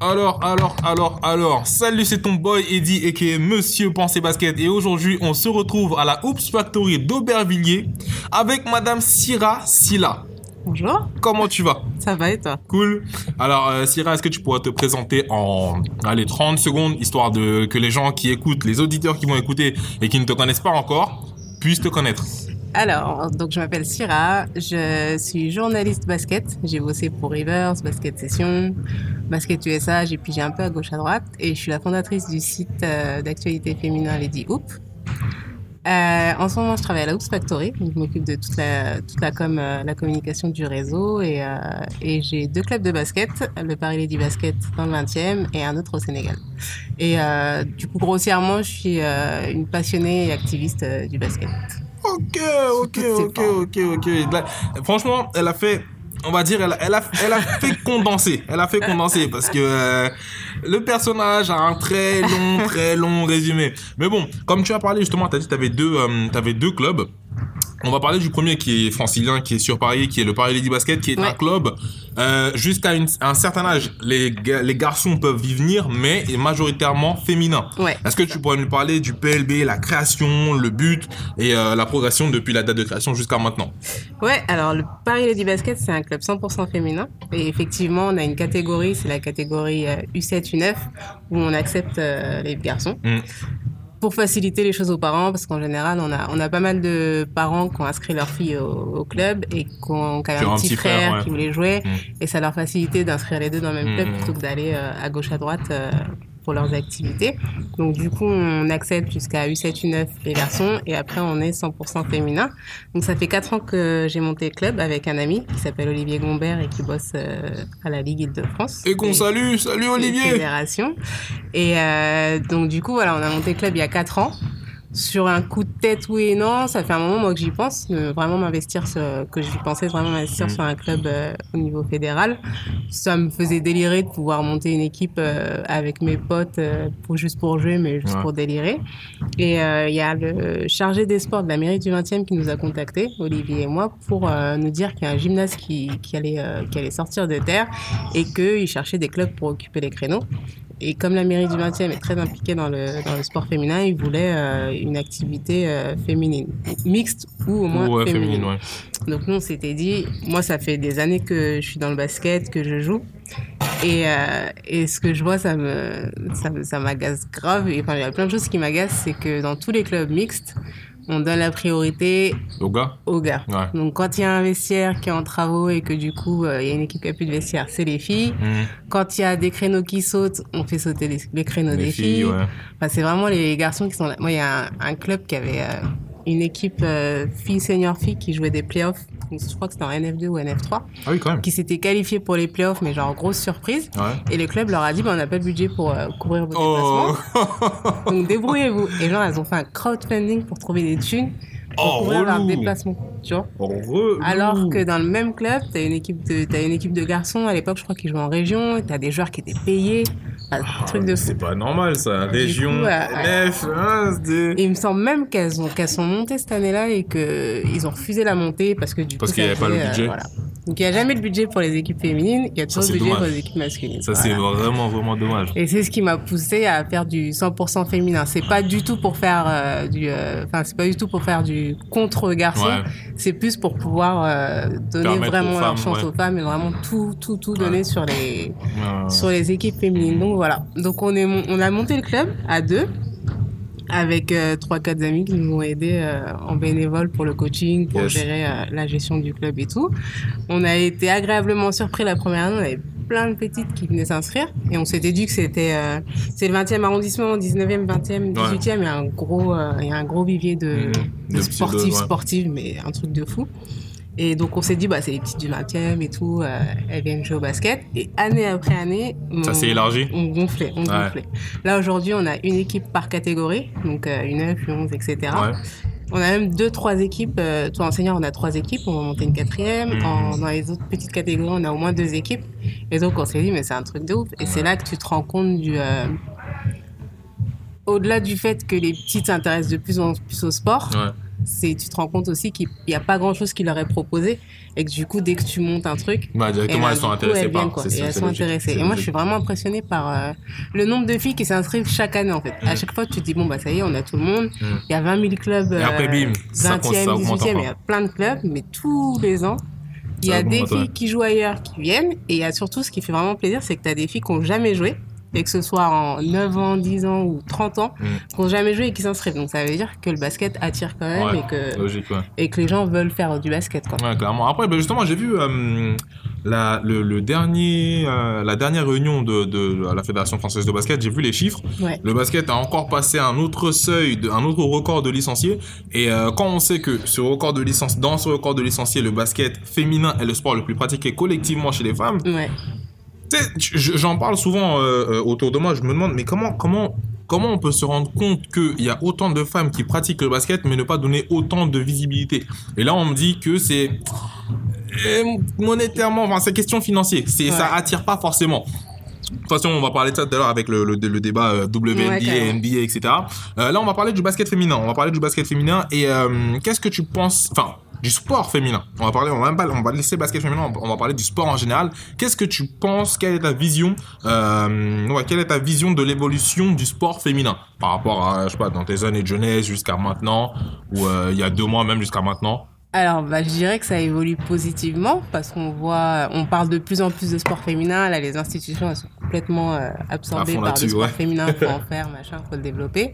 Alors, alors, alors, alors, salut, c'est ton boy Eddie et qui est Monsieur Pensée Basket. Et aujourd'hui, on se retrouve à la Oops Factory d'Aubervilliers avec Madame Syrah Silla. Bonjour, Comment tu vas? Ça va et toi? Cool. Alors, euh, Syrah, est-ce que tu pourrais te présenter en allez, 30 secondes, histoire de que les gens qui écoutent, les auditeurs qui vont écouter et qui ne te connaissent pas encore, puissent te connaître? Alors, donc je m'appelle Syrah, je suis journaliste basket. J'ai bossé pour Rivers, Basket Session, Basket USA, j'ai pigé un peu à gauche à droite et je suis la fondatrice du site euh, d'actualité féminin Lady Hoop. Euh, en ce moment, je travaille à la Hoops Factory, donc je m'occupe de toute la, toute la, com, euh, la communication du réseau et, et j'ai deux clubs de basket, le Paris Lady Basket dans le 20e et un autre au Sénégal. Et du coup, grossièrement, je suis une passionnée et activiste du basket. Ok, ok, ok, ok, ok. Là, franchement, elle a fait, on va dire, elle, a- elle a, elle a fait condenser. Elle a fait condenser parce que euh, le personnage a un très long, très long résumé. Mais bon, comme tu as parlé justement, tu as dit que tu avais deux, euh, t'avais deux clubs. On va parler du premier qui est francilien, qui est sur Paris, qui est le Paris Lady Basket, qui est un club euh, jusqu'à un certain âge. Les, ga- les garçons peuvent y venir, mais est majoritairement féminin. Ouais. Est-ce que tu pourrais nous parler du PLB, la création, le but et euh, la progression depuis la date de création jusqu'à maintenant? Ouais, alors le Paris Lady Basket, c'est un club 100% féminin. Et effectivement, on a une catégorie, c'est la catégorie euh, U7, U9, où on accepte euh, les garçons. Mm. Pour faciliter les choses aux parents, parce qu'en général, on a, on a pas mal de parents qui ont inscrit leur fille au, au club et qui ont, qui un petit frère, ouais. qui voulait jouer. Mm. Et ça leur facilitait d'inscrire les deux dans le même Mm, club mm. plutôt que d'aller euh, à gauche, à droite euh, pour leurs activités. Donc du coup, on accepte jusqu'à U7, U9 les garçons et après on est 100% féminin. Donc ça fait quatre ans que j'ai monté le club avec un ami qui s'appelle Olivier Gombert et qui bosse euh, à la Ligue Île-de-France. Et qu'on salue, salut Olivier Fédération. Et euh, donc du coup, voilà, on a monté le club il y a quatre ans. Sur un coup de tête, oui et non, ça fait un moment moi que j'y pense, de vraiment m'investir, sur- que j'y pensais vraiment m'investir sur un club euh, au niveau fédéral. Ça me faisait délirer de pouvoir monter une équipe euh, avec mes potes, euh, pour, juste pour jouer, mais juste Ouais. pour délirer. Et euh, il y a le chargé des sports de la mairie du 20e qui nous a contactés, Olivier et moi, pour euh, nous dire qu'il y a un gymnase qui, qui, allait, euh, qui allait sortir de terre et qu'il cherchait des clubs pour occuper les créneaux. Et comme la mairie du 20e est très impliquée dans le, dans le sport féminin, ils voulaient euh, une activité euh, féminine, mixte ou au moins Ouais, féminine. féminine, ouais. Donc nous, on s'était dit, moi, ça fait des années que je suis dans le basket, que je joue. Et, euh, et ce que je vois, ça me, ça, me- ça m'agace grave. Et enfin, il y a plein de choses qui m'agacent, c'est que dans tous les clubs mixtes, on donne la priorité Au gars aux gars. Ouais. Donc quand il y a un vestiaire qui est en travaux et que du coup, euh, il y a une équipe qui a plus de vestiaire, c'est les filles. Mhm. Quand il y a des créneaux qui sautent, on fait sauter les, les créneaux Les des filles, filles. ouais. Enfin, c'est vraiment les garçons qui sont là. Moi, il y a un, un club qui avait euh, une équipe euh, filles senior filles qui jouait des playoffs. Donc, Je crois que c'était en NF2 ou NF3, Ah oui, quand même. qui s'étaient qualifiés pour les playoffs, mais genre grosse surprise. Ouais. Et le club leur a dit, bah, on n'a pas le budget pour euh, couvrir vos Oh, déplacements. Donc débrouillez-vous. Et genre, elles ont fait un crowdfunding pour trouver des thunes pour oh couvrir leurs relou. déplacements. Tu vois Relou. alors que dans le même club, t'as une équipe de, t'as une équipe de garçons à l'époque, je crois qu'ils jouaient en région. T'as des joueurs qui étaient payés, un truc de fou. C'est pas normal ça. Région, coup, ouais, ouais. F, hein, Et il me semble même qu'elles ont qu'elles sont montées cette année-là et que ils ont refusé la montée parce que du Parce coup qu'il y ça avait pas le budget. voilà. Donc il y a jamais le budget pour les équipes féminines, il y a toujours le budget dommage. pour les équipes masculines. Ça, c'est vraiment, vraiment dommage. Et c'est ce qui m'a poussé à faire du 100% féminin. C'est pas du tout pour faire euh, du, euh, c'est pas du tout pour faire du contre garçon. Ouais. C'est plus pour pouvoir euh, donner Permettre vraiment leur chance ouais. aux femmes et vraiment tout, tout, tout donner sur les, sur les équipes féminines. Donc voilà. Donc on est, mon- on a monté le club à deux avec euh, trois quatre amis qui nous ont aidés euh, en bénévole pour le coaching, pour Yes. gérer euh, la gestion du club et tout. On a été agréablement surpris la première année. On avait plein de petites qui venaient s'inscrire et on s'était dit que c'était c'est le 20e arrondissement, 19e, 20e, 18e. Il y a un gros il y a un gros vivier de, Mhm. de sportifs ouais. sportifs, mais un truc de fou. Et donc on s'est dit bah c'est les petites du 20e et tout, euh, elles viennent jouer au basket. Et année après année, Ça on- s'est élargi on gonflait, on Ouais. gonflait. Là aujourd'hui, on a une équipe par catégorie, donc euh, une 9, une 11, etc. Ouais. On a même deux, trois équipes. Euh, toi, enseignant, on a trois équipes. On va monter une quatrième. Mhm. En- dans les autres petites catégories, on a au moins deux équipes. Et donc, on s'est dit, mais c'est un truc de ouf. Et c'est là que tu te rends compte du. euh, Au-delà du fait que les petites s'intéressent de plus en plus au sport, Ouais. C'est tu te rends compte aussi qu'il n'y a pas grand chose qui leur est proposé et que du coup dès que tu montes un truc bah, directement eh ben, elles sont coup, intéressées elles viennent, quoi. elles sont logique. intéressées et moi je logique. suis vraiment impressionnée par euh, le nombre de filles qui s'inscrivent chaque année en fait à chaque fois tu te dis bon bah ça y est on a tout le monde Mm. il y a 20 000 clubs Et après, euh, bim, ça 20e compte, ça augmente 18e il y a plein de clubs mais tous les ans il y a des filles qui jouent ailleurs qui viennent et il y a surtout ce qui fait vraiment plaisir c'est que tu as des filles qui n'ont jamais joué et que ce soit en 9 ans, 10 ans ou 30 ans, Mm. qui n'ont jamais joué et qui s'inscrivent. Donc ça veut dire que le basket attire quand même Ouais, et, que, Logique, ouais. et que les gens veulent faire du basket. Quoi. Ouais, clairement. Après, ben, justement, j'ai vu euh, la, le, le dernier, euh, la dernière réunion de, de la Fédération française de basket. J'ai vu les chiffres. Le basket a encore passé un autre seuil, de, un autre record de licenciés. Et euh, quand on sait que ce record de licence, dans ce record de licenciés, le basket féminin est le sport le plus pratiqué collectivement chez les femmes. J'en parle souvent euh, euh, autour de moi. Je me demande, mais comment, comment, comment on peut se rendre compte qu'il y a autant de femmes qui pratiquent le basket, mais ne pas donner autant de visibilité? Et là, on me dit que c'est euh, monétairement, enfin, c'est question financière. C'est, ça Ouais. attire pas forcément. De toute façon, on va parler de ça tout à l'heure avec le, le, le débat euh, WNBA, Ouais. NBA, etc. Euh, là, on va parler du basket féminin. On va parler du basket féminin. Et qu'est-ce que tu penses Enfin, du sport féminin. On va parler. On va, on va laisser basket féminin. on va- parler du sport en général. Qu'est-ce que tu penses? Quelle est ta vision euh, ouais, Quelle est ta vision de l'évolution du sport féminin par rapport à, je sais pas, dans tes années de jeunesse jusqu'à maintenant ou euh, il y a deux mois même jusqu'à maintenant? Alors, bah, je dirais que ça évolue positivement parce qu'on voit, on parle de plus en plus de sport féminin. Là, les institutions elles sont complètement euh, absorbées par le sport ouais. féminin. Faut en faire, machin, faut le développer.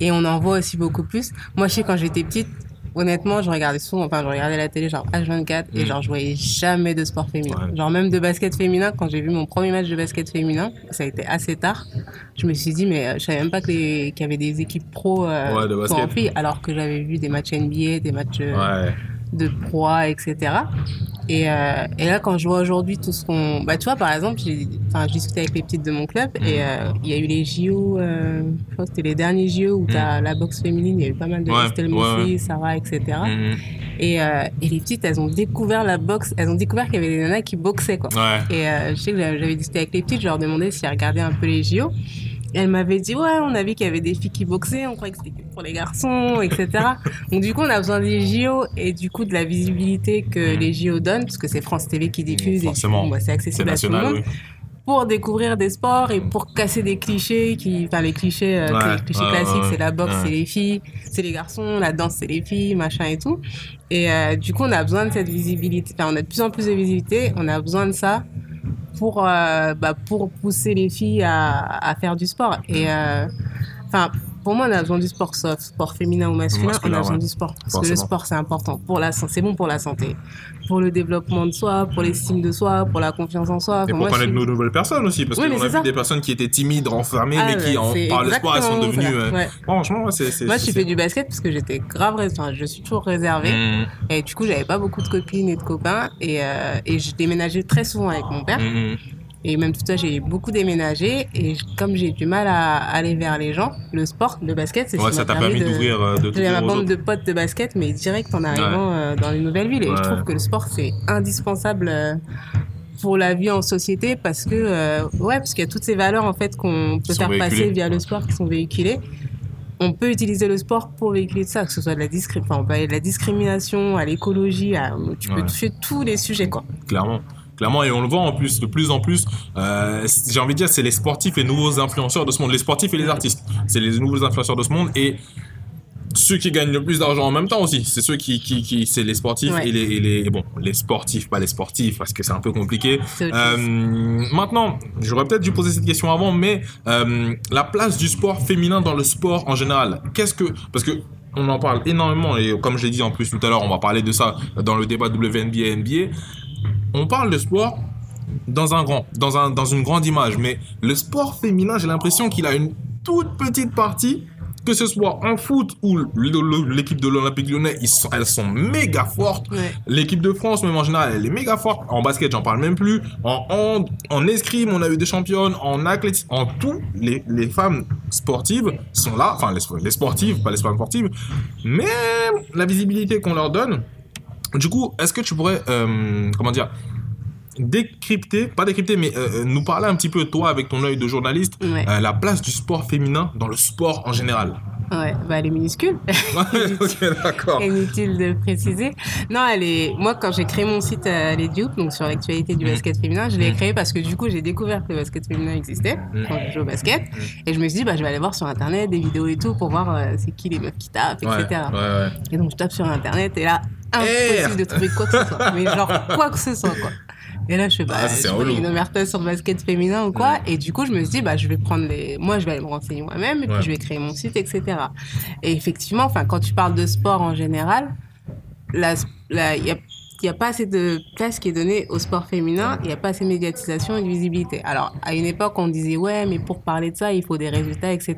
Et on en voit aussi beaucoup plus. Moi, je sais quand j'étais petite, honnêtement, je regardais souvent, enfin, je regardais la télé genre H24 et Mm. genre je voyais jamais de sport féminin. Ouais. Genre même de basket féminin. Quand j'ai vu mon premier match de basket féminin, ça a été assez tard. Je me suis dit mais euh, je savais même pas qu'il y avait des équipes pro euh, Ouais, de pour basket. en filles, alors que j'avais vu des matchs NBA, des matchs euh, Ouais. De proie, etc. Et, euh, et là, quand je vois aujourd'hui tout ce qu'on... Bah, tu vois, par exemple, j'ai- discutais avec les petites de mon club et euh, il y a eu les JO, euh, je crois que c'était les derniers JO où t'as la boxe féminine, il y a eu pas mal de. Ouais, Estelle ouais, Moussi, Sarah, etc. Et, euh, et les petites, elles ont découvert la boxe, elles ont découvert qu'il y avait des nanas qui boxaient, quoi. Ouais. Et euh, je sais que j'avais j'avais discuté avec les petites, je leur demandais si elles regardaient un peu les JO. Et elles m'avaient dit, ouais, on a vu qu'il y avait des filles qui boxaient, on croyait que c'était pour les garçons, etc. Donc du coup, on a besoin des JO et du coup de la visibilité que Mhm. les JO donnent, parce que c'est France TV qui diffuse et Forcément. bah, c'est accessible à tout le monde, oui. pour découvrir des sports et pour casser des clichés, qui, enfin les clichés, euh, Ouais, les clichés ouais, classiques, ouais, c'est la boxe, c'est les filles, c'est les garçons, la danse, c'est les filles, machin et tout. Et euh, du coup, on a besoin de cette visibilité. Enfin, on a de plus en plus de visibilité. On a besoin de ça pour, euh, bah, pour pousser les filles à, à faire du sport. Et euh, enfin, pour moi, on a besoin du sport, soit sport féminin ou masculin. Masculin, on a besoin ouais. du sport parce que le sport c'est important pour la. C'est bon pour la santé, pour le développement de soi, pour l'estime de soi, pour la confiance en soi. Et pour moi, je suis- nos nouvelles personnes aussi, parce Oui, qu'on a vu ça. des personnes qui étaient timides, renfermées, Ah, mais qui, en, par le sport, elles sont devenues. euh, Ouais. Franchement, c'est. Moi, je fait du basket parce que j'étais grave, rés- enfin, je suis toujours réservée. Mhm. Et du coup, j'avais pas beaucoup de copines et de copains. Et, euh, et je déménageais très souvent avec mon père. Mhm. Et même tout ça, j'ai beaucoup déménagé. Et comme j'ai du mal à aller vers les gens, le sport, le basket, c'est ce Ouais, qui ça m'a t'a permis d'ouvrir, euh, de J'avais ma bande de potes de basket, mais direct en arrivant euh, dans une nouvelle ville. Et Ouais. je trouve que le sport, c'est indispensable euh, pour la vie en société parce que, euh, ouais, parce qu'il y a toutes ces valeurs, en fait, qu'on peut faire passer via le sport qui sont véhiculées. On peut utiliser le sport pour véhiculer ça, que ce soit de la, discri- enfin, on peut aller de la discrimination à l'écologie, à... tu peux Ouais. toucher tous les sujets, quoi. Clairement. Clairement, et on le voit en plus, de plus en plus, euh, j'ai envie de dire, c'est les sportifs, les nouveaux influenceurs de ce monde, les sportifs et les artistes. C'est les nouveaux influenceurs de ce monde et ceux qui gagnent le plus d'argent en même temps aussi. C'est ceux qui, qui, qui c'est les sportifs Ouais. et les, et les, et bon, les sportifs, pas les sportifs, parce que c'est un peu compliqué. Euh, maintenant, j'aurais peut-être dû poser cette question avant, mais euh, la place du sport féminin dans le sport en général, qu'est-ce que... Parce que on en parle énormément, et comme je l'ai dit en plus tout à l'heure, on va parler de ça dans le débat WNBA NBA. On parle de sport dans un grand, dans, un, dans une grande image, mais le sport féminin, j'ai l'impression qu'il a une toute petite partie, que ce soit en foot ou l'équipe de l'Olympique lyonnais, ils sont, elles sont méga fortes. Ouais. L'équipe de France, même en général, elle est méga forte. En basket, j'en parle même plus. En hand, en escrime, on a eu des championnes. En athlétisme, en tout, les, les femmes sportives sont là. Enfin, les, les sportives, pas les femmes sportives. Mais la visibilité qu'on leur donne. Du coup, est-ce que tu pourrais, euh, comment dire, décrypter, pas décrypter, mais euh, euh, nous parler un petit peu, toi, avec ton œil de journaliste, Ouais. euh, la place du sport féminin dans le sport en général? Ouais, bah elle est minuscule. ok, d'accord. Inutile de préciser. Non, elle est. Moi, quand j'ai créé mon site à Lady Hoop, donc sur l'actualité du Mm. basket féminin, je l'ai Mm. créé parce que du coup, j'ai découvert que le basket féminin existait Mm. quand je joue au basket. Et je me suis dit, bah, je vais aller voir sur internet des vidéos et tout pour voir euh, c'est qui les meufs qui tapent, Ouais, etc. ouais, ouais. Et donc, je tape sur internet et là, impossible de trouver quoi que ce soit. Mais genre, quoi que ce soit, quoi. Et là, je fais, bah, Ah, ça, c'est je une omerta sur le basket féminin ou quoi. Et du coup, je me suis dit, bah, je vais prendre les. Moi, je vais aller me renseigner moi-même et puis je vais créer mon site, etc. Et effectivement, enfin, quand tu parles de sport en général, la- y a, il y a pas assez de place qui est donnée au sport féminin, il n'y a pas assez de médiatisation et de visibilité. Alors, à une époque, on disait, ouais, mais pour parler de ça, il faut des résultats, etc.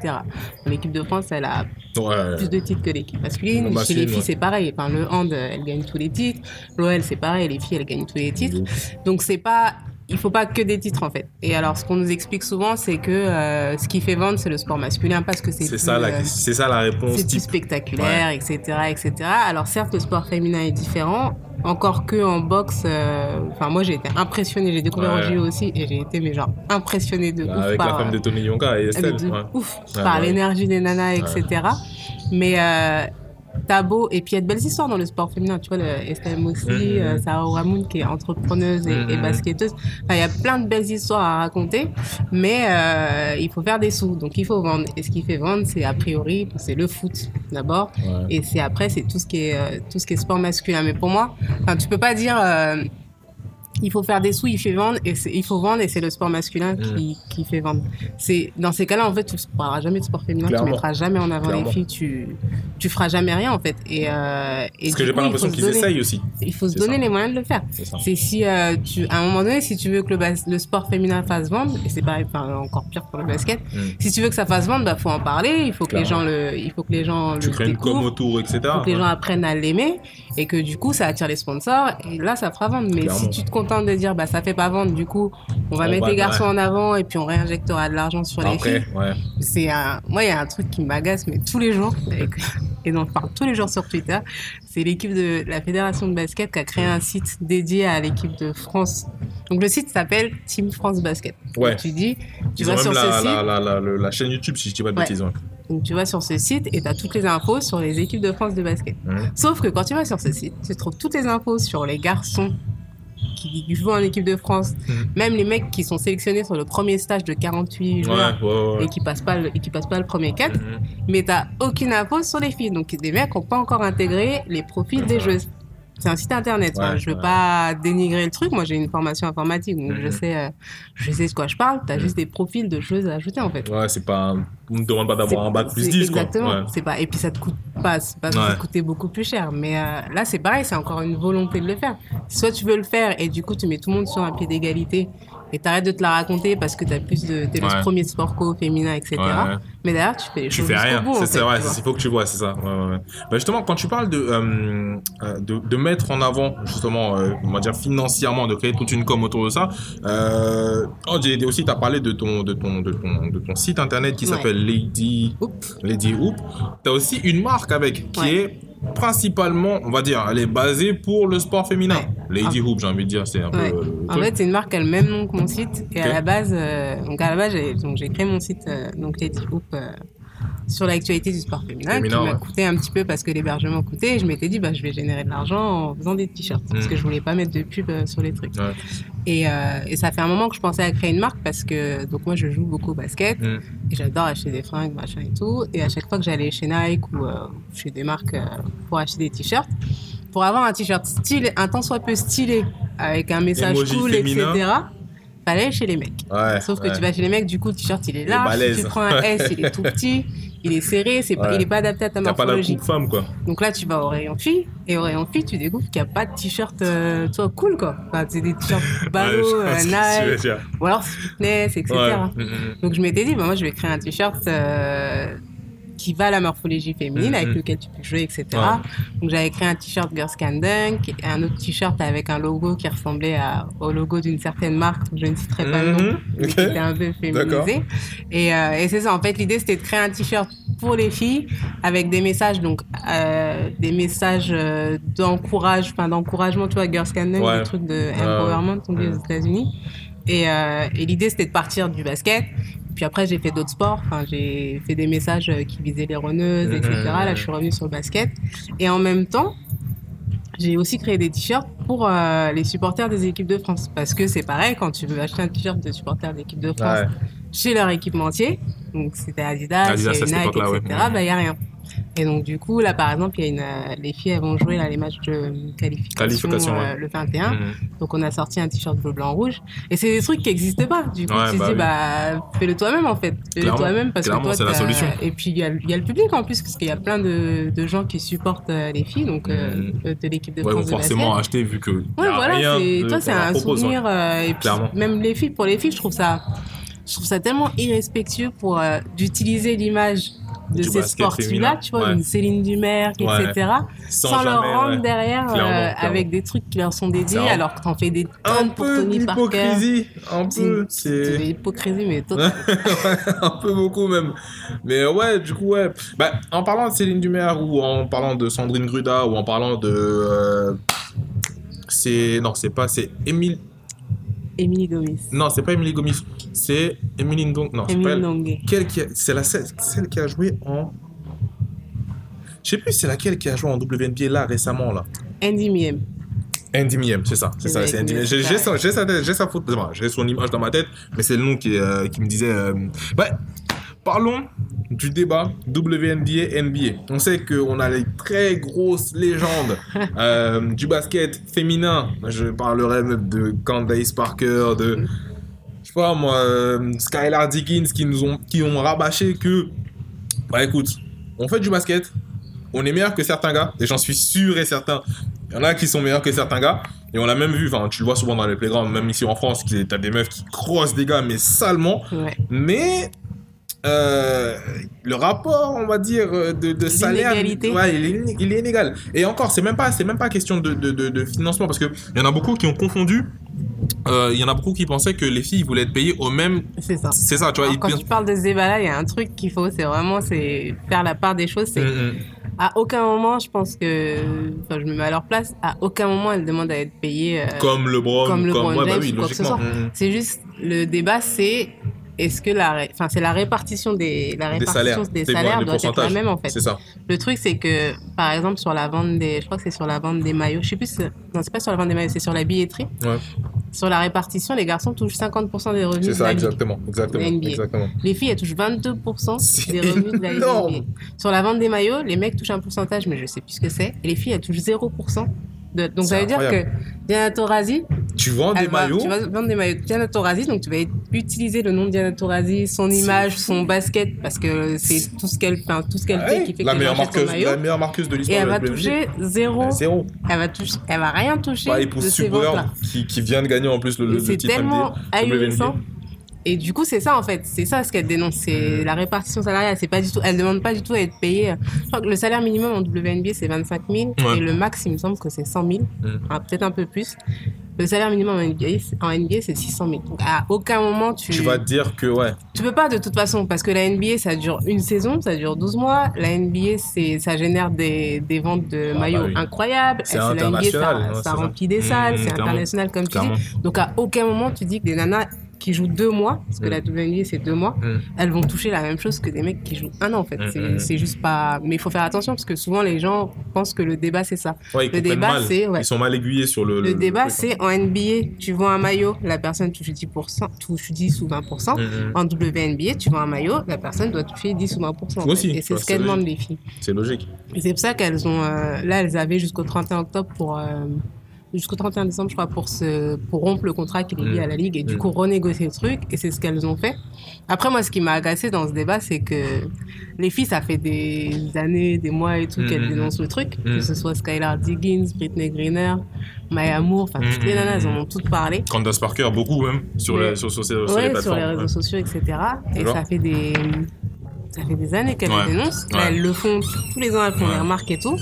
L'équipe de France, elle a Ouais. plus de titres que l'équipe masculine. Chez les filles, ouais. c'est pareil. Enfin, le hand, elle gagne tous les titres. L'OL, c'est pareil. Les filles, elles gagnent tous les titres. Donc, c'est pas. Il faut pas que des titres en fait. Et alors, ce qu'on nous explique souvent, c'est que euh, ce qui fait vendre, c'est le sport masculin parce que c'est C'est plus, ça, la, euh, c'est ça la réponse c'est plus type. spectaculaire, etc., etc. Alors certes, le sport féminin est différent. Encore que en boxe, euh, enfin moi j'ai été impressionnée, j'ai découvert Ouais. au aussi et j'ai été mais genre impressionnée de Bah, ouf avec par la femme de Tony Yonka et euh, Estelle. de ouais. ouf par l'énergie des nanas, etc. Mais t'as beau et puis il y a de belles histoires dans le sport féminin, tu vois le Estelle Moussi, Mhm. euh, Sarah Ramoun qui est entrepreneuse et, et Mhm. basketteuse. Enfin il y a plein de belles histoires à raconter, mais euh, il faut faire des sous, donc il faut vendre. Et ce qui fait vendre, c'est a priori c'est le foot d'abord. Ouais. Et c'est après, c'est tout ce qui est euh, tout ce qui est sport masculin. Mais pour moi, tu peux pas dire euh, il faut faire des sous, il fait vendre et c'est- il faut vendre et c'est le sport masculin qui, qui fait vendre. C'est dans ces cas-là en fait, tu ne parleras jamais de sport féminin, Clairement. tu mettras jamais en avant Clairement. les filles, tu tu feras jamais rien en fait. Et, euh, et Parce que j'ai pas il l'impression qu'ils essayent aussi. Il faut se donner ça. les moyens de le faire. C'est si euh, tu, à un moment donné, si tu veux que le, bas- le sport féminin fasse vendre, et c'est pareil, enfin, encore pire pour le basket, Mm. si tu veux que ça fasse vendre, bah faut en parler, il faut que les gens le, il faut que les gens Tu le crées une com découvrent autour, etc. faut que les gens apprennent à l'aimer et que du coup ça attire les sponsors et là ça fera vendre mais Clairement. si tu te contentes de dire bah ça fait pas vendre du coup on va On mettre va- les garçons ouais. en avant et puis on réinjectera de l'argent sur les filles ouais. c'est un moi il y a un truc qui m'agace mais tous les jours et, je parle tous les jours sur Twitter c'est l'équipe de la fédération de basket qui a créé un site dédié à l'équipe de France donc le site s'appelle Team France Basket Ouais. Donc, tu dis tu Ils vas ont sur même ce site la, la, la, chaîne YouTube, si je dis pas de Ouais. bêtises. ouais. donc tu vas sur ce site et tu as toutes les infos sur les équipes de France de basket Mhm. Sauf que quand tu vas sur ce site, tu trouves toutes les infos sur les garçons qui jouent en équipe de France, Mhm. même les mecs qui sont sélectionnés sur le premier stage de 48 Ouais, joueurs ouais, ouais. et qui passent pas le, et qui passent pas le premier 4, Mhm. mais t'as aucune info sur les filles. Donc des mecs n'ont pas encore intégré les profils des joueuses. C'est un site internet. Ouais, je veux ouais. pas dénigrer le truc. Moi, j'ai une formation informatique, donc je Mhm. sais, euh, je sais de quoi je parle. T'as Mhm. juste des profils de joueuses à ajouter en fait. Ouais, c'est pas. On ne demande pas d'avoir un bac plus c'est 10, quoi. Exactement. Ouais. C'est pas, et puis ça te coûte pas, c'est pas ça te coûter beaucoup plus cher. Mais euh, là, c'est pareil, c'est encore une volonté de le faire. Soit tu veux le faire et du coup, tu mets tout le monde sur un pied d'égalité et t'arrêtes de te la raconter parce que t'as plus de, t'es Ouais. le premier sport co féminin, etc. Ouais. Mais derrière, tu fais les Tu choses fais rien, bout, en c'est vois. il faut que tu vois, c'est ça. Ouais. Bah justement, quand tu parles de, euh, euh, de, de mettre en avant, justement, euh, on va dire financièrement, de créer toute une com autour de ça, euh, oh, j'ai aussi, tu as parlé de ton, de, ton, de, ton, de ton site internet qui s'appelle Lady. Lady Hoop. Tu as aussi une marque avec qui est principalement, on va dire, elle est basée pour le sport féminin. Ouais. Lady Hoop, j'ai envie de dire, c'est un Ouais. peu. euh, le En fait, c'est une marque qui a le même nom que mon site. Et à la base, euh, donc à la base, j'ai, donc j'ai créé mon site, euh, donc Lady Hoop, euh, sur l'actualité du sport féminin, Féminin, qui m'a ouais. coûté un petit peu parce que l'hébergement coûtait. Et je m'étais dit, bah, je vais générer de l'argent en faisant des t-shirts. Parce Mm. que je voulais pas mettre de pub sur les trucs. Et, euh, et ça fait un moment que je pensais à créer une marque parce que, donc moi, je joue beaucoup au basket. Mm. Et j'adore acheter des fringues, machin et tout. Et à chaque fois que j'allais chez Nike ou euh, chez des marques euh, pour acheter des t-shirts, pour avoir un t-shirt stylé, un tant soit peu stylé, avec un message Emoji cool, féminin. etc., fallait aller chez les mecs. Ouais, Sauf que tu vas chez les mecs, du coup, le t-shirt il est large. Si tu prends un S, il est tout petit, il est serré, c'est pas, Ouais. il est pas adapté à ta T'as pas la morphologie. coupe femme, quoi. Donc là, tu vas au rayon fille, et au rayon fille, tu découvres qu'il n'y a pas de t-shirt, euh, tu vois, cool quoi. Enfin, c'est des t-shirts Ouais, ballots, je euh, Nike, ou alors fitness, etc. Ouais. Mm, mm. Donc je m'étais dit, bah, moi je vais créer un t-shirt euh, qui va à la morphologie féminine, avec lequel tu peux jouer, etc. Ouais. Donc j'avais créé un t-shirt Girls Can Dunk, et un autre t-shirt avec un logo qui ressemblait à- au logo d'une certaine marque, je ne citerai pas le nom, Mhm. mais Ok. qui était un peu féminisé. Et, euh, et c'est ça, en fait l'idée c'était de créer un t-shirt pour les filles avec des messages, donc euh, des messages euh, d'encourage, enfin d'encouragement, tu vois, Girls Can Dunk, Ouais. des trucs de empowerment, on dit aux Mhm. États-Unis. Et, euh, et l'idée, c'était de partir du basket, Puis après, j'ai fait d'autres sports. Enfin, j'ai fait des messages euh, qui visaient les runneuses, Mhm. etc. Là, je suis revenue sur le basket. Et en même temps, j'ai aussi créé des t-shirts pour euh, les supporters des équipes de France. Parce que c'est pareil, quand tu veux acheter un t-shirt de supporter d'équipe de France Ouais. chez leur équipementier, donc c'était Adidas, Adidas, chez Nike, etc., ouais. bah, il n'y a rien. Et donc, du coup, là, par exemple, il y a une, euh, les filles, elles vont jouer là, les matchs de qualification, Qualification, euh, ouais. le 21. Mhm. Donc, on a sorti un t-shirt bleu, blanc, rouge. Et c'est des trucs qui n'existent pas. Du coup, Ouais, tu te bah dis, oui. bah, fais-le toi-même, en fait. Fais-le toi-même parce Clairement, que c'est toi, la solution. Et puis, il y, y a le public en plus, parce qu'il y a plein de, de gens qui supportent euh, les filles, donc, euh, Mhm. de, l'équipe de Ouais, ils France vont de forcément acheter vu que. Ouais, voilà, toi, c'est un propose, souvenir. euh, et puis, même les filles, pour les filles, je trouve ça, je trouve ça tellement irrespectueux pour euh, d'utiliser l'image de Du ces sportifs-là, tu vois, ouais. une Céline Dumerc, Ouais. etc., sans, Sans leur rendre ouais. derrière euh, Clairement, avec des trucs qui leur sont dédiés, Clairement. alors que t'en fais des Un tonnes pour peu Tony Parker. un peu. C'est C'est. de l'hypocrisie, mais toi, un peu beaucoup même. Mais ouais, du coup, ouais. Bah, en parlant de Céline Dumer ou en parlant de Sandrine Gruda ou en parlant de. euh, c'est. Non, c'est pas. C'est Émile. Émilie Gomis. Non, c'est pas Émilie Gomis. C'est Émilie Ndong. Non, c'est pas elle. Nongue. Quelle qui a- C'est la celle, qui a joué en. Je sais plus c'est laquelle qui a joué en WNBA là récemment là. Andy Miem. Andy Miem, c'est ça, c'est ça, c'est Andy Miem. J'ai sa, j'ai sa, j'ai sa photo, j'ai son image dans ma tête, mais c'est le nom qui, euh, qui me disait. euh, Ouais, parlons du débat WNBA NBA. On sait qu'on a les très grosses légendes euh, du basket féminin. Je parlerai même de Candace Parker, de je sais pas moi, euh, Skylar Dickens qui nous ont qui ont rabâché que bah écoute, on fait du basket, on est meilleur que certains gars, et j'en suis sûr et certain. Il y en a qui sont meilleurs que certains gars, et on l'a même vu, enfin, tu le vois souvent dans les playgrounds, même ici en France, t'as des meufs qui crossent des gars, mais salement. Ouais. Mais euh, le rapport, on va dire, euh, de, de salaire, ouais, il, est, il est inégal. Et encore, c'est même pas, c'est même pas question de, de, financement, parce que il y en a beaucoup qui ont confondu. euh, Il y en a beaucoup qui pensaient que les filles voulaient être payées au même. C'est ça. C'est ça, tu vois. Alors, quand tu parles de ce débat-là, il y a un truc qu'il faut, c'est vraiment c'est faire la part des choses. C'est Mm, mm. à aucun moment, je pense que, enfin, je me mets à leur place, à aucun moment elle demande à être payée. euh, Comme LeBron, comme LeBron ouais, bah James oui, ou quoi que ce logiquement. soit. Mm, mm. C'est juste le débat, c'est est-ce que la, enfin, c'est la répartition des, la Des répartition salaires. des salaires bon, doit être la même en fait. C'est ça. Le truc, c'est que, par exemple, sur la vente des, je crois que c'est sur la vente des maillots, je sais plus, non, c'est pas sur la vente des maillots, c'est sur la billetterie. Ouais. Sur la répartition, les garçons touchent 50% des revenus C'est de la exactement. Exactement. NBA. exactement. Les filles, elles touchent 22% C'est des revenus de la. NBA. Sur la vente des maillots, les mecs touchent un pourcentage, mais je sais plus ce que c'est. Et les filles, elles touchent 0%. De... Donc C'est ça veut dire que. Diana Taurasi, Tu vends des elle va- maillots. tu vas vendre des maillots Diana Taurasi, donc tu vas utiliser le nom de Diana Taurasi, son image, son basket, parce que c'est tout ce qu'elle fait, tout ce qu'elle Ouais, fait qui fait la que les meilleure son marqueuse, maillot. la meilleure marqueuse de Et l'histoire elle de va toucher zéro. Zéro. Elle va toucher, elle va rien toucher Pareil pour de ces Sue ventes-là. Bird, qui, qui vient de gagner en plus le, le, Et le c'est titre tellement NBA. ahurissant. Et du coup, c'est ça en fait, c'est ça ce qu'elle dénonce, c'est la répartition salariale. C'est pas du tout, elle demande pas du tout à être payée. Je crois que le salaire minimum en WNBA c'est 25 000 Ouais. et le max, il me semble que c'est 100 000, Mm. Ah, peut-être un peu plus. Le salaire minimum en NBA, c'est- en NBA c'est 600 000. Donc à aucun moment tu, Tu vas te dire que, ouais, tu peux pas de toute façon parce que la NBA ça dure une saison, ça dure 12 mois. La NBA c'est ça génère des, des ventes de Ah, bah maillots oui. incroyables. C'est Et la NBA, international, ça, ouais, remplit des Mm, salles, mm, c'est international comme tu dis. Donc à aucun moment tu dis que des nanas qui jouent deux mois, parce que Mm. la WNBA c'est deux mois, Mm. elles vont toucher la même chose que des mecs qui jouent un an en fait. Mm, C'est juste pas. Mais il faut faire attention parce que souvent les gens pensent que le débat c'est ça. Ouais, ils Le débat, c'est- ouais. Ils sont mal aiguillés sur le. Le, débat truc. c'est en NBA, tu vends un maillot, la personne touche 10%, touche 10 ou 20%. Mm, mm. En WNBA, tu vends un maillot, la personne doit toucher 10 ou 20%. en fait. Aussi, Et c'est ce qu'elles demandent les filles. C'est logique. Et c'est pour ça qu'elles ont. euh, là, elles avaient jusqu'au 31 octobre pour. euh, jusqu'au 31 décembre, je crois, pour, se, pour rompre le contrat qui les lie Mm. à la Ligue et du Mm. coup renégocier le truc. Et c'est ce qu'elles ont fait. Après, moi, ce qui m'a agacé dans ce débat, c'est que les filles, ça fait des années, des mois et tout Mm, qu'elles dénoncent le truc. Que ce soit Skylar Diggins, Britney Greener, Maya Moore, enfin, toutes les nanas, elles en ont toutes parlé. Candace Parker, beaucoup même, sur, les, sur, sur, sur, sur Ouais, les sur plateformes. les réseaux sociaux, etc. Et ça fait des. Ça fait des années qu'elles Ouais. dénoncent. Là, Ouais. elles le font tous les ans, elles font Ouais. des remarques et tout.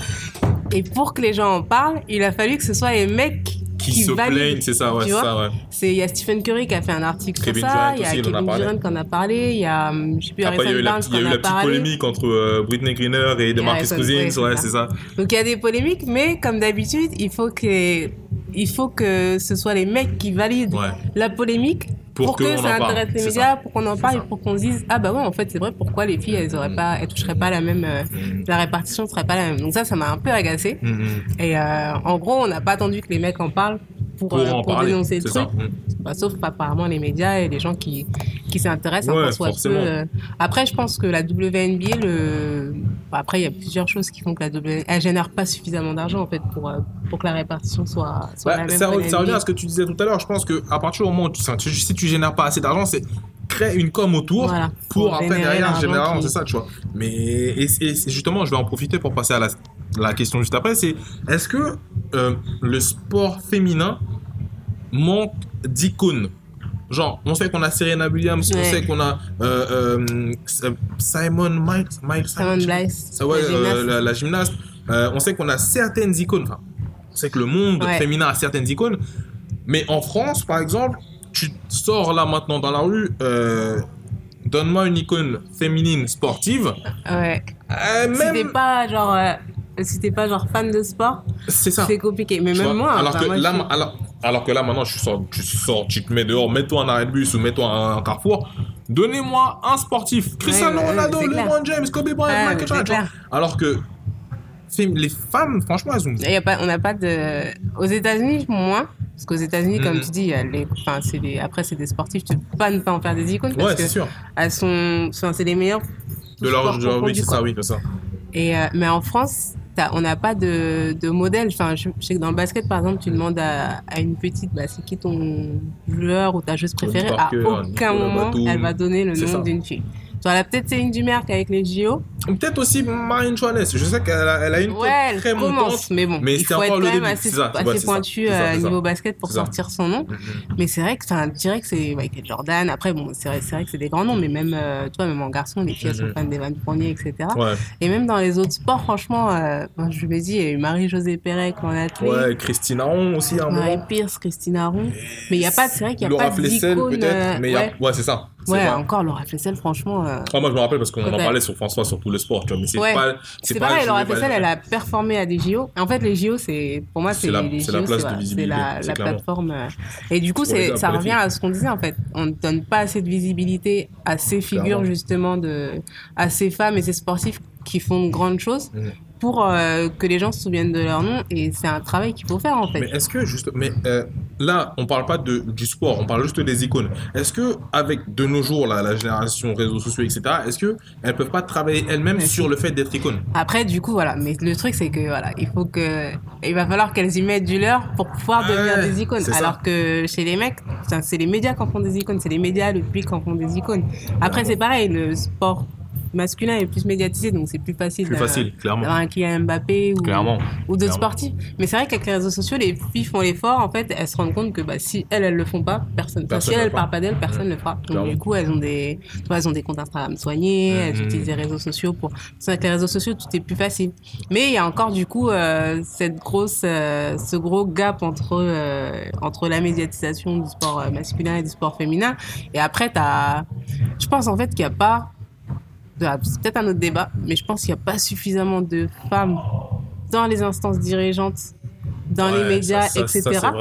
Et pour que les gens en parlent, il a fallu que ce soit les mecs Qui, qui se plaignent, c'est ça, ouais, c'est ça, ouais. C'est il y a Stephen Curry qui a fait un article Kevin sur ça, il y a aussi, Kevin. Durant qui en a parlé, il y a hum, je sais plus Après, Harrison eu la, Barnes il y a eu la a petite polémique entre euh, Britney Greener et DeMarcus Harrison, Cousins, ouais, c'est ça. c'est ça. Donc il y a des polémiques, mais comme d'habitude, il faut que il faut que ce soit les mecs qui valident Ouais. la polémique pour, que qu'on ça intéresse les médias, pour qu'on en parle et pour qu'on se dise ah bah ouais en fait c'est vrai pourquoi les filles elles auraient pas elles toucheraient pas la même euh, Mm. la répartition serait pas la même. Donc ça ça m'a un peu agacé Mm, mm. et euh, en gros on n'a pas attendu que les mecs en parlent pour, Pour euh, pour parler. dénoncer le truc ça. Mm. Bah, sauf apparemment les médias et les gens qui qui s'intéressent Ouais, un peu soit peu, forcément. euh. après je pense que la WNBA le bah, après il y a plusieurs choses qui font que la WNBA elle génère pas suffisamment d'argent en fait pour euh, pour que la répartition soit soit Bah, la même ça, revient à ce que tu disais tout à l'heure. Je pense que à partir du moment où tu, si tu génères pas assez d'argent, c'est créer une com autour Voilà. pour après derrière générer, qui- c'est ça, tu vois. Mais et, et c'est justement, je vais en profiter pour passer à la, la question juste après. C'est est-ce que euh, le sport féminin manque d'icônes? Genre, on sait qu'on a Serena Williams, on sait qu'on a euh, euh, Simon Miles, Miles Simon Biles, ça, ouais, la euh, gymnaste. la, la gymnaste. Euh, on sait qu'on a certaines icônes. Enfin, on sait que le monde Ouais. féminin a certaines icônes. Mais en France, par exemple, tu sors là maintenant dans la rue, donne-moi une icône féminine sportive. Ouais. Euh, même, pas genre, si t'es pas genre fan de sport, c'est ça. c'est compliqué. Mais Tu même vois, moi, alors, enfin, que moi, là, je alors, alors que là, maintenant, tu sors, tu sors, tu te mets dehors, mets-toi en arrêt de bus ou mets-toi en un carrefour. Donnez-moi un sportif. Cristiano Ouais, ouais, Ronaldo, c'est clair. LeBron James, Kobe Bryant, Ouais, Michael c'est Jordan. Alors que les femmes, franchement, elles ont. Y a pas, on n'a pas de. Aux États-Unis, moins. Parce qu'aux États-Unis, comme Mhm. tu dis, les, enfin, c'est des, après, c'est des sportifs, tu peux pas ne pas en faire des icônes. Ouais, Parce c'est que sûr. elles sont, enfin, c'est les meilleures. De leur, oui, c'est ça, oui, c'est ça. Et, euh, mais en France, on n'a pas de, de modèle. Enfin, je, je sais que dans le basket, par exemple, tu demandes à, à une petite, bah, c'est qui ton joueur ou ta joueuse préférée? À aucun moment, Batum. elle va donner le nom d'une fille. Tu vois, là, peut-être Céline Dumerc avec les JO. Peut-être aussi Marine Joannès. Je sais qu'elle a, elle a une Ouais, elle très montante. mais bon, mais il faut être quand le même assez, assez pointu niveau basket pour sortir son nom. Mhm. Mais c'est vrai que, enfin, je dirais que c'est Michael Jordan. Après, bon, c'est vrai, que c'est des grands noms, mais même, euh, tu vois, même en garçon, les filles, elles sont Mhm. fans d'Evan Fournier, etc. Ouais, Et même dans les autres sports, franchement, euh, je me dis, il y a eu Marie-Josée Pérec en athlète, ouais, Christine Aron aussi à un Marie. Pierce, Christine Aron. Mais il y a pas, c'est vrai qu'il y a Laura pas d'icône. peut-être, euh, mais a- ouais, ouais, c'est ça. Ouais vrai. encore Laura Flessel, franchement. euh, Ah, moi, je me rappelle parce qu'on en parlait sur François sur tous les sports, tu vois, mais c'est Ouais. pas. C'est pas pareil, Laura Flessel, elle a performé à des JO. En fait, les JO, c'est pour moi, C'est la- les c'est JO, la place de voilà, c'est visibilité, la, c'est la clairement. plateforme. euh. Et du coup, ça revient à ce qu'on disait en fait. On ne donne pas assez de visibilité à ces figures Clairement. justement de, à ces femmes et ces sportifs qui font de grandes choses Mhm. Pour euh, que les gens se souviennent de leur nom. Et c'est un travail qu'il faut faire en fait. Mais est-ce que juste, mais euh, là, on parle pas de du sport, on parle juste des icônes. Est-ce que avec de nos jours là, la génération réseaux sociaux, etc. Est-ce que elles peuvent pas travailler elles-mêmes sur le fait d'être icône Après, du coup, voilà. Mais le truc, c'est que voilà, il faut que, il va falloir qu'elles y mettent du leur pour pouvoir devenir des icônes. ça. Alors que chez les mecs, c'est les médias qui en font des icônes, c'est les médias, le public qui en font des icônes. Après, c'est pareil, le sport masculin est plus médiatisé, donc c'est plus facile. Plus d'avoir- facile, clairement. D'avoir un Kylian Mbappé ou, Clairement. ou d'autres sportifs. Mais c'est vrai qu'avec les réseaux sociaux, les filles font l'effort. En fait, elles se rendent compte que bah, si elles, elles le font pas, personne. Personne si le elles, fera. parlent pas d'elles, personne ne le fera. Donc Clairement. du coup, elles ont des, tu vois, elles ont des comptes Instagram soignés, elles Mhm. utilisent les réseaux sociaux pour. Que les réseaux sociaux, tout est plus facile. Mais il y a encore du coup euh, cette grosse, euh, ce gros gap entre euh, entre la médiatisation du sport masculin et du sport féminin. Et après, t'as, je pense en fait qu'il n'y a pas c'est peut-être un autre débat, mais je pense qu'il n'y a pas suffisamment de femmes dans les instances dirigeantes, dans les médias, ça- ça- etc. ça.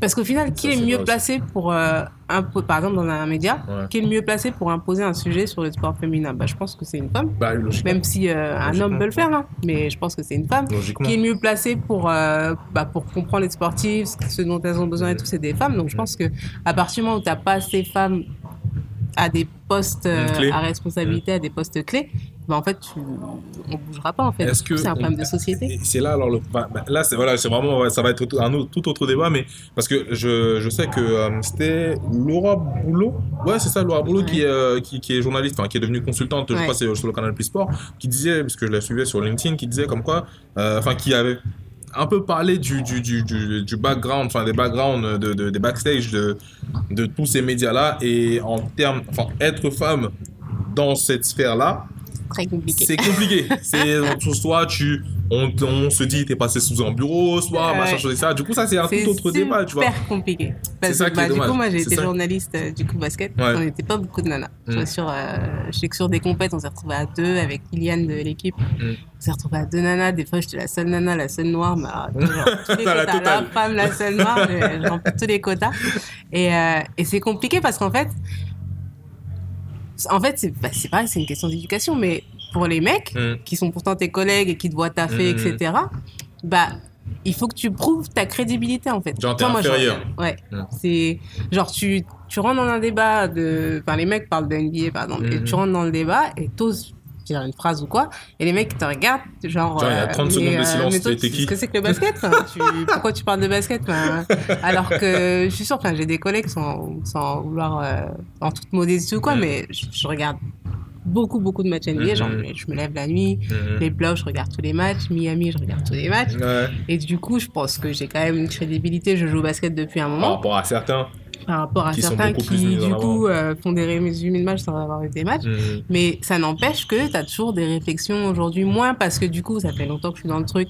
Parce qu'au final, qui est mieux placé pour, euh, impo- par exemple, dans un média, Ouais. qui est mieux placé pour imposer un sujet sur le sport féminin? Bah, Je pense que c'est une femme, Bah, même si euh, un homme peut le faire, hein, mais je pense que c'est une femme. Qui est mieux placé pour, euh, bah, pour comprendre les sportifs, ce dont elles ont besoin et tout, c'est des femmes. Donc je pense que à partir du moment où tu n'as pas assez de femmes à des postes euh, à responsabilité, à des postes clés, bah, en fait, tu... on bougera pas en fait. C'est un problème de société. C'est là alors le, bah, bah, là c'est voilà c'est vraiment ça va être un autre, tout autre débat mais parce que je, je sais que euh, c'était Laura Boulot ouais c'est ça Laura Boulot Ouais. qui, est, euh, qui qui est journaliste enfin qui est devenue consultante je crois c'est sur le canal Plus Sport qui disait parce que je la suivais sur LinkedIn qui disait comme quoi euh, enfin qui avait un peu parlé du, du, du, du, du background, enfin des backgrounds, de, de- des backstage de, de tous ces médias-là. Et en termes, enfin, être femme dans cette sphère-là, Très compliqué. c'est compliqué. C'est soit tu on, on se dit t'es passé sous un bureau, soit Ouais. machin chose etc. Du coup ça c'est un C'est tout autre débat, tu vois. super compliqué. Parce ça qui est bah, du dommage. coup, moi, j'ai C'est été ça. journaliste euh, du coup basket. Ouais. On n'était pas beaucoup de nanas. Mm. vois, sur, euh, je sais que sur des compètes, on s'est retrouvés à deux avec Iliane de l'équipe. Mm. On s'est retrouvés à deux nanas. Des fois, j'étais la seule nana, la seule noire. Mais, alors, genre, tous les Dans la quotas. totale. femme, la seule noire. j'ai rempli tous les quotas. Et, euh, et c'est compliqué parce qu'en fait, en fait, c'est bah, c'est pareil, c'est une question d'éducation. Mais pour les mecs, Mm. qui sont pourtant tes collègues et qui te voient taffer, Mhm. etc., bah, il faut que tu prouves ta crédibilité, en fait. Genre, t'es moi. Ouais. Mhm. C'est genre, tu, tu rentres dans un débat de. Enfin, les mecs parlent de NBA, pardon, et tu rentres dans le débat et t'oses dire une phrase ou quoi, et les mecs te regardent, genre. Genre, il y a euh, 30 mais, secondes de euh, silence, t'es- t'es tu sais qui ce que c'est que le basket tu- Pourquoi tu parles de basket Enfin, Alors que je suis sûre, enfin, j'ai des collègues sans, sans vouloir. euh, en toute modestie ou quoi, mais je, je regarde beaucoup, beaucoup de matchs NBA. Genre, Mhm. je me lève la nuit, Mhm. les playoffs, je regarde tous les matchs. Miami, je regarde tous les matchs. Ouais. Et du coup, je pense que j'ai quand même une crédibilité. Je joue au basket depuis un Par moment. rapport à certains. Par rapport à Qui certains qui, du coup, euh, font des résumés de matchs sans avoir eu des matchs. Mhm. Mais ça n'empêche que tu as toujours des réflexions aujourd'hui, moins parce que du coup, ça fait longtemps que je suis dans le truc.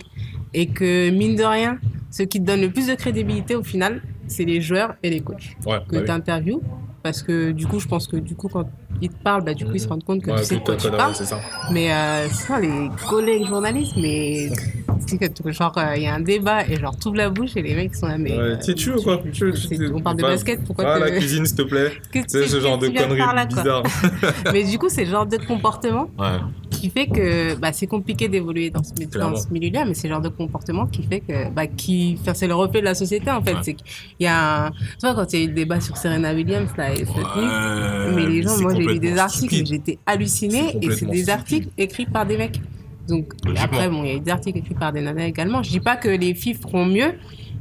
Et que, mine de rien, ce qui te donne le plus de crédibilité au final, c'est les joueurs et les coachs Ouais, que bah tu interviews. Parce que du coup, je pense que du coup, quand ils te parlent, bah, du coup, ils se rendent compte que Ouais, tu sais de quoi tu parles. c'est ça. Mais euh, sinon, les collègues journalistes, mais c'est que genre, euh, il y a un débat et genre, t'ouvres la bouche et les mecs sont là, mais. Ouais, euh, tu ou quoi Tu- tu- c'est- tu- on parle de va- basket, pourquoi Va à la cuisine, s'il te plaît. C'est ce genre de conneries bizarres. Mais du coup, c'est le genre de comportement Ouais. qui fait que bah, c'est compliqué d'évoluer dans ce, ce milieu-là, mais c'est le genre de comportement qui fait que bah, qui, enfin, c'est le reflet de la société en fait. Ouais. C'est qu'il y a un, tu vois quand il y a eu le débat sur Serena Williams là, et cette nuit, Ouais, mais les gens, moi j'ai lu des articles, j'étais hallucinée et c'est des articles écrits par des mecs. Donc après bon, il y a eu des articles écrits par des nanas également. Je dis pas que les filles feront mieux.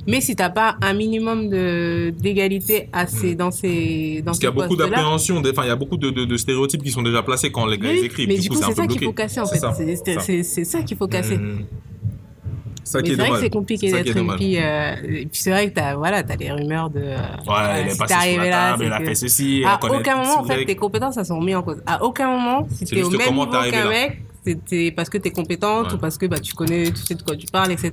Mais si t'as pas un minimum de d'égalité assez dans ces dans Parce qu'il y a beaucoup d'appréhension, enfin, il y a beaucoup de, de- de stéréotypes qui sont déjà placés quand les gars oui, écrivent. mais du coup, c'est ça qu'il faut casser en C'est fait. C'est- ça. Ça qu'il faut casser. Ça qui est vrai que c'est compliqué d'être une fille. euh, et puis c'est vrai que t'as voilà, as les rumeurs de. euh, Ouais, elle est si passée sur arrivé la là, table, c'est elle a fait ceci, À aucun moment, en fait, tes compétences, elles sont mises en cause. À aucun moment, si t'es au même niveau qu'un là. mec, c'était parce que t'es compétente Ouais. ou parce que bah, tu connais, tu sais de quoi tu parles, etc.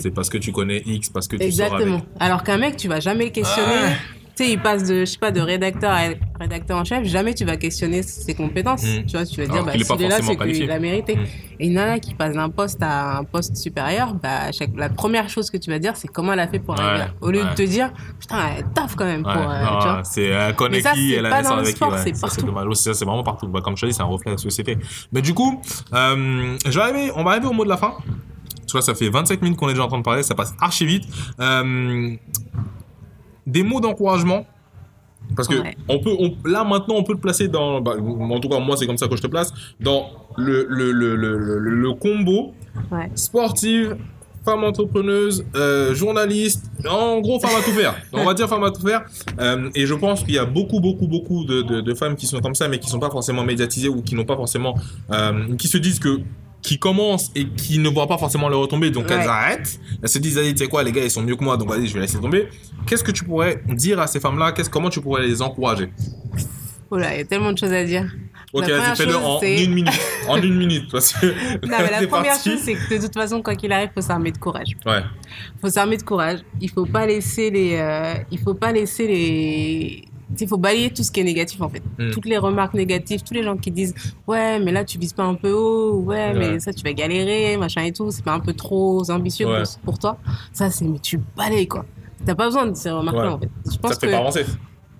C'est parce que tu connais X, parce que tu sors exactement. avec. Alors qu'un mec, tu vas jamais le questionner. Tu sais, il passe de, je sais pas, de rédacteur à rédacteur en chef, jamais tu vas questionner ses compétences. Mm. Tu vois, tu vas dire, bah, s'il est là, c'est qu'il a mérité. Mm. Et une nana qui passe d'un poste à un poste supérieur, bah, chaque, la première chose que tu vas dire, c'est comment elle a fait pour Ouais, arriver. Au lieu ouais. de te dire, putain, elle taffe quand même Ouais, pour, euh, non, tu vois. c'est elle connaît qui, elle a naissance avec qui. c'est partout. c'est vraiment partout. Bah, comme je te dis, c'est un reflet de la société. Mais du coup, euh, je vais arriver, on va arriver au mot de la fin. Tu vois, ça fait 25 minutes qu'on est déjà en train de parler, ça passe archi vite. Euh, des mots d'encouragement. Parce que Ouais. on peut, on- là maintenant, on peut te placer dans, bah, en tout cas moi c'est comme ça que je te place, dans le, le, le, le, le, le combo Ouais. sportive, femme entrepreneuse, euh, journaliste, en gros femme à tout faire. On va dire femme à tout faire. Euh, et je pense qu'il y a beaucoup, beaucoup, beaucoup de, de, de femmes qui sont comme ça, mais qui sont pas forcément médiatisées ou qui n'ont pas forcément, euh, qui se disent que qui commencent et qui ne voient pas forcément les retombées, donc elles Ouais. arrêtent. Elles se disent, allez, tu sais quoi, les gars, ils sont mieux que moi, donc vas-y, je vais laisser tomber. Qu'est-ce que tu pourrais dire à ces femmes-là? Qu'est-ce, Comment tu pourrais les encourager? Oh là, il y a tellement de choses à dire. Ok, vas-y, fais-le en une minute. En une minute, parce que Non, mais la première chose, c'est que de toute façon, quoi qu'il arrive, faut s'armer de courage. Ouais, faut s'armer de courage. Il faut pas laisser les, euh, il faut pas laisser les, il faut balayer tout ce qui est négatif en fait. Mm. Toutes les remarques négatives, tous les gens qui disent ouais mais là tu vises pas un peu haut, ouais, Ouais. mais ça tu vas galérer, machin et tout, c'est pas un peu trop ambitieux Ouais. pour, pour toi. Ça c'est mais tu balayes quoi. T'as pas besoin de ces remarques là en fait. Je ça pense te fait que pas avancer.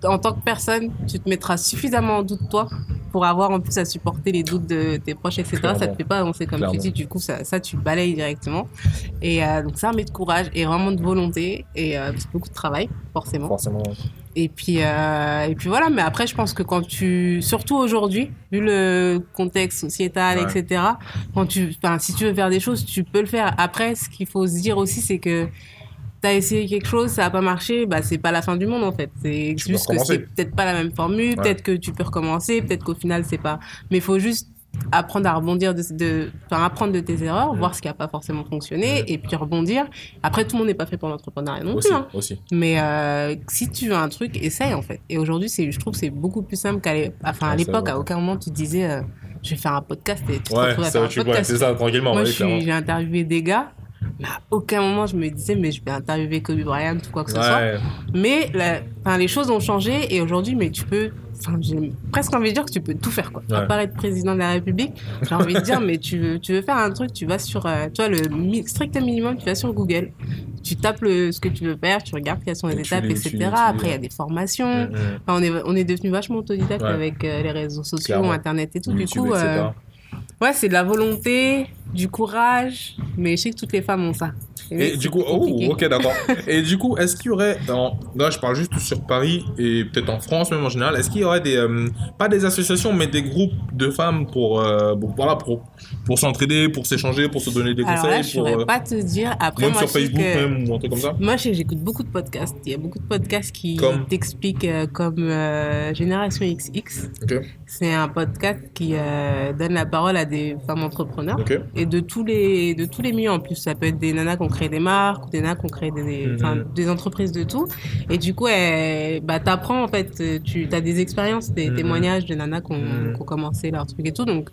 en tant que personne, tu te mettras suffisamment en doute toi pour avoir en plus à supporter les doutes de tes proches, etc. Ça Clairement. te fait pas avancer comme Clairement. tu dis, du coup, ça, ça tu balayes directement. Et euh, donc, ça met de courage et vraiment de volonté et euh, c'est beaucoup de travail, forcément. Forcément. Et puis, euh, et puis voilà, mais après, je pense que quand tu, surtout aujourd'hui, vu le contexte sociétal, Ouais. etc., quand tu, enfin, si tu veux faire des choses, tu peux le faire. Après, ce qu'il faut se dire aussi, c'est que t'as essayé quelque chose, ça a pas marché, bah, c'est pas la fin du monde, en fait. C'est juste que c'est peut-être pas la même formule, Ouais. peut-être que tu peux recommencer, peut-être qu'au final, c'est pas, mais il faut juste apprendre à rebondir de, de enfin, apprendre de tes erreurs, voir ce qui a pas forcément fonctionné, et puis rebondir. Après, tout le monde n'est pas fait pour l'entrepreneuriat non Aussi, plus, hein. aussi. Mais euh, si tu veux un truc, essaye en fait. Et aujourd'hui, c'est, je trouve que c'est beaucoup plus simple qu'à l'é- enfin, à l'époque, à aucun moment tu te disais, euh, je vais faire un podcast et tu te Ouais, retrouves à ça, faire un tu- ouais, podcast. c'est ça, tranquillement. Moi, ouais, j'ai interviewé des gars, mais à aucun moment je me disais, mais je vais interviewer Kobe Bryant ou quoi que ce soit. Mais la- les choses ont changé et aujourd'hui, mais tu peux. Enfin, j'ai presque envie de dire que tu peux tout faire, quoi. À Ouais. part être président de la République, j'ai envie de dire, mais tu veux, tu veux faire un truc, tu vas sur, euh, tu vois, le mi- strict minimum, tu vas sur Google, tu tapes le, ce que tu veux faire, tu regardes quelles sont les Et étapes, les- etc. tu les- tu les- Après, il y a des formations. Mm, mm. Enfin, on est, on est devenu vachement autodidacte Ouais. avec euh, les réseaux sociaux, Clairement. Internet et tout. Du YouTube, coup, euh, ouais, c'est de la volonté, du courage, mais je sais que toutes les femmes ont ça. Et du coup, oh, compliqué. ok, d'accord. et du coup, est-ce qu'il y aurait, dans- là je parle juste sur Paris et peut-être en France même en général, est-ce qu'il y aurait des, euh, pas des associations, mais des groupes de femmes pour, euh, pour- voilà, pour, pour s'entraider, pour s'échanger, pour se donner des Alors là, conseils, je pour, saurais euh, pas te dire. Après, même moi, sur Facebook que- même ou un truc comme ça Moi, je sais que j'écoute beaucoup de podcasts. Il y a beaucoup de podcasts qui Comme t'expliquent euh, comme euh, Génération XX. Ok, C'est un podcast qui euh, donne la parole à des femmes entrepreneurs. Et de tous les de tous les milieux en plus, ça peut être des nanas qui ont créé des marques, ou des nanas qui ont créé des, des- enfin, des entreprises de tout. Et du coup, elle, bah, t'apprends en fait, euh, tu as des expériences, des Mhm. témoignages de nanas qui ont, Mhm. qui ont commencé leur truc et tout. Donc,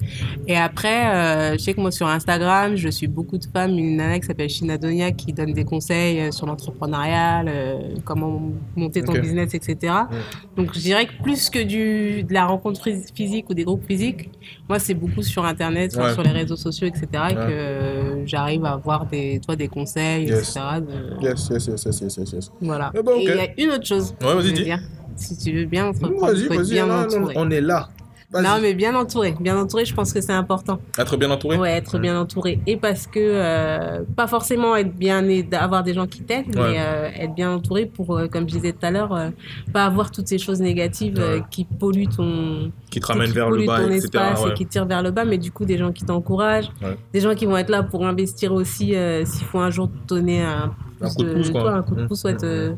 et après, euh, je sais que moi sur Instagram, je suis beaucoup de femmes, une nana qui s'appelle Shina Donia qui donne des conseils euh, sur l'entrepreneuriat, le- comment monter ton business, etc. Donc, je dirais que plus que du de la rencontre phys- physique ou des groupes physiques, moi c'est beaucoup sur Internet, Ouais. sur les réseaux sociaux, etc. Ouais. que euh, j'arrive à avoir des, toi, des conseils, Yes. etc. de- Yes, yes, yes, yes, yes, yes, yes. Voilà. Eh ben. Et il y a une autre chose. Ouais, vas-y, dis. dire. Si tu veux bien là, on est là. Non, mais bien entouré. Bien entouré, je pense que c'est important. Être bien entouré Ouais, être bien entouré. Et parce que, euh, pas forcément être bien avoir des gens qui t'aident, Ouais. mais euh, être bien entouré pour, euh, comme je disais tout à l'heure, pas avoir toutes ces choses négatives Ouais. qui polluent ton, qui te ramène qui vers le bas, ton etc. espace ouais. et qui tirent vers le bas, mais du coup, des gens qui t'encouragent, des gens qui vont être là pour investir aussi s'il faut un jour te donner un, Un coup de pouce, quoi. toi, un coup de pouce, ouais, Mmh. te-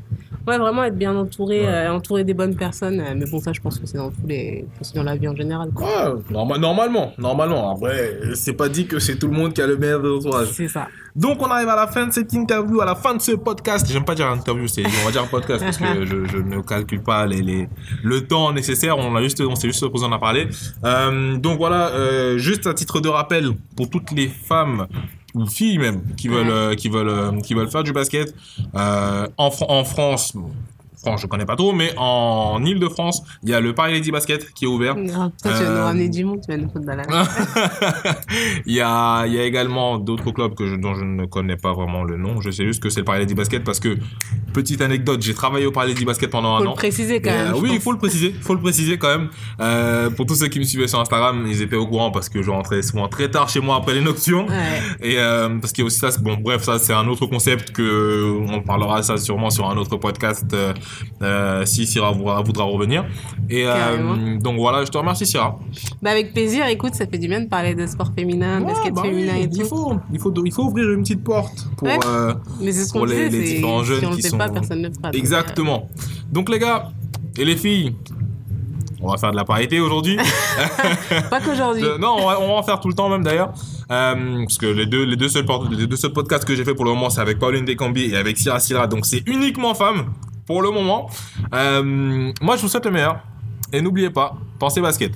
ouais, vraiment être bien entouré, Ouais. euh, entouré des bonnes personnes. euh, mais bon, ça, je pense que c'est dans tous les, c'est dans la vie en général. quoi. Ouais, norma- normalement, normalement. Après, c'est pas dit que c'est tout le monde qui a le meilleur entourage. C'est ça. Donc, on arrive à la fin de cette interview, à la fin de ce podcast. J'aime pas dire interview, c'est, on va dire podcast parce que je, je ne calcule pas les, les, le temps nécessaire. On a juste, on s'est juste posé, on a parlé. Euh, donc voilà, juste à titre de rappel pour toutes les femmes ou filles même qui veulent, euh, qui veulent, euh, qui veulent faire du basket euh, en, en France. France, je connais pas trop, mais en Ile-de-France, il y a le Paris Lady Basket qui est ouvert. Ah, toi, tu vas Euh, nous ramener du monde, tu vas nous foutre dans la il, y a, il y a également d'autres clubs que je, dont je ne connais pas vraiment le nom. Je sais juste que c'est le Paris Lady Basket parce que, petite anecdote, j'ai travaillé au Paris Lady Basket pendant Faut un le an. préciser quand même. euh, oui, il faut le préciser, faut le préciser quand même. Euh, pour tous ceux qui me suivaient sur Instagram, ils étaient au courant parce que je rentrais souvent très tard chez moi après les nocturnes. Ouais. Et euh, parce qu'il y a aussi ça, bon bref, ça c'est un autre concept que on parlera ça sûrement sur un autre podcast euh, si Syrah voudra, revenir. Et euh, donc voilà, je te remercie Syrah. Bah, avec plaisir, écoute, ça fait du bien de parler de sport féminin, de Ouais, basket bah féminin oui, et il tout. faut, il faut, il faut ouvrir une petite porte pour. Ouais. euh, Mais c'est ce pour qu'on les- disait, les différents jeunes si on le qui fait sont- pas, personne ne le fera. Exactement. Donc les gars et les filles, on va faire de la parité aujourd'hui. Pas qu'aujourd'hui. Non, on va, on va en faire tout le temps même d'ailleurs. Euh, parce que les deux, les, deux seuls, les deux seuls podcasts que j'ai fait pour le moment, c'est avec Pauline Descambi et avec Syrah Syrah. Donc c'est uniquement femmes pour le moment. Euh, moi, je vous souhaite le meilleur. Et n'oubliez pas, pensez basket.